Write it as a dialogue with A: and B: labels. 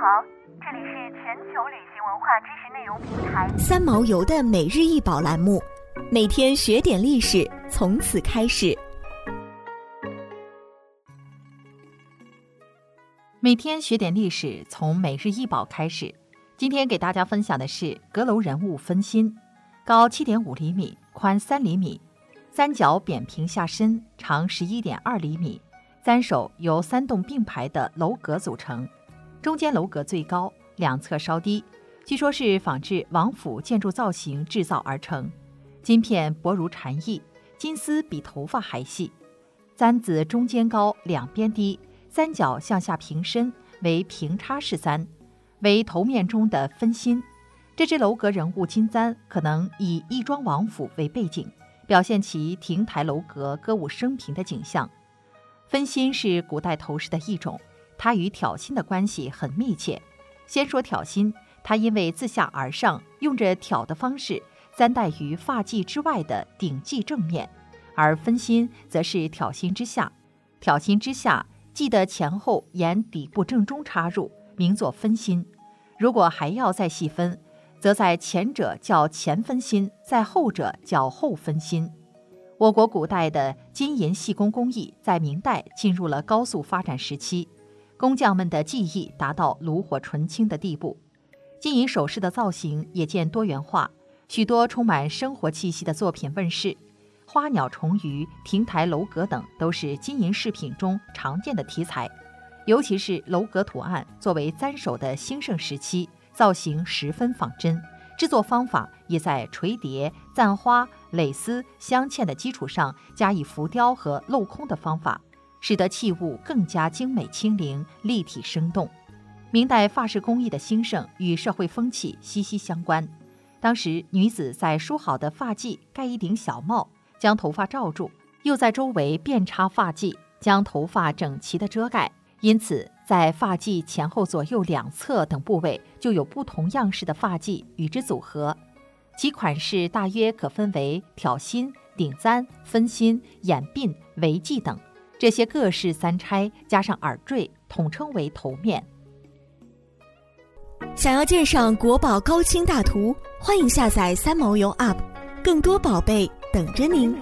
A: 好，这里是全球旅行文化知识内容平台
B: 三毛游的每日一宝栏目，每天学点历史，从此开始。
C: 每天学点历史，从每日一宝开始。今天给大家分享的是阁楼人物分心，高七点五厘米，宽三厘米，三角扁平下身，长十一点二厘米。三首由三栋并排的楼阁组成，中间楼阁最高，两侧稍低，据说是仿制王府建筑造型制造而成。金片薄如蝉翼，金丝比头发还细。簪子中间高，两边低，三角向下平伸，为平插式簪。为头面中的分心，这只楼阁人物金簪可能以义庄王府为背景，表现其亭台楼阁、歌舞升平的景象。分心是古代头饰的一种，它与挑衅的关系很密切。先说挑衅，它因为自下而上，用着挑的方式，簪戴于发髻之外的顶髻正面；而分心则是挑衅之下，挑衅之下，髻的前后沿底部正中插入。名作分心，如果还要再细分，则在前者叫前分心，在后者叫后分心。我国古代的金银细工工艺在明代进入了高速发展时期，工匠们的技艺达到炉火纯青的地步，金银首饰的造型也见多元化，许多充满生活气息的作品问世，花鸟虫鱼、亭台楼阁等都是金银饰品中常见的题材。尤其是楼阁图案作为簪首的兴盛时期，造型十分仿真，制作方法也在垂叠、簪花、蕾丝、镶嵌的基础上加以浮雕和镂空的方法，使得器物更加精美轻灵、立体生动。明代发饰工艺的兴盛与社会风气息息相关。当时女子在梳好的发髻盖一顶小帽，将头发罩住，又在周围遍插发髻，将头发整齐地遮盖。因此，在发髻前后左右两侧等部位就有不同样式的发髻与之组合，其款式大约可分为挑心、顶簪、分心、眼鬓、围髻等。这些各式三钗加上耳坠，统称为头面。
B: 想要鉴赏国宝高清大图，欢迎下载三毛游 App，更多宝贝等着您。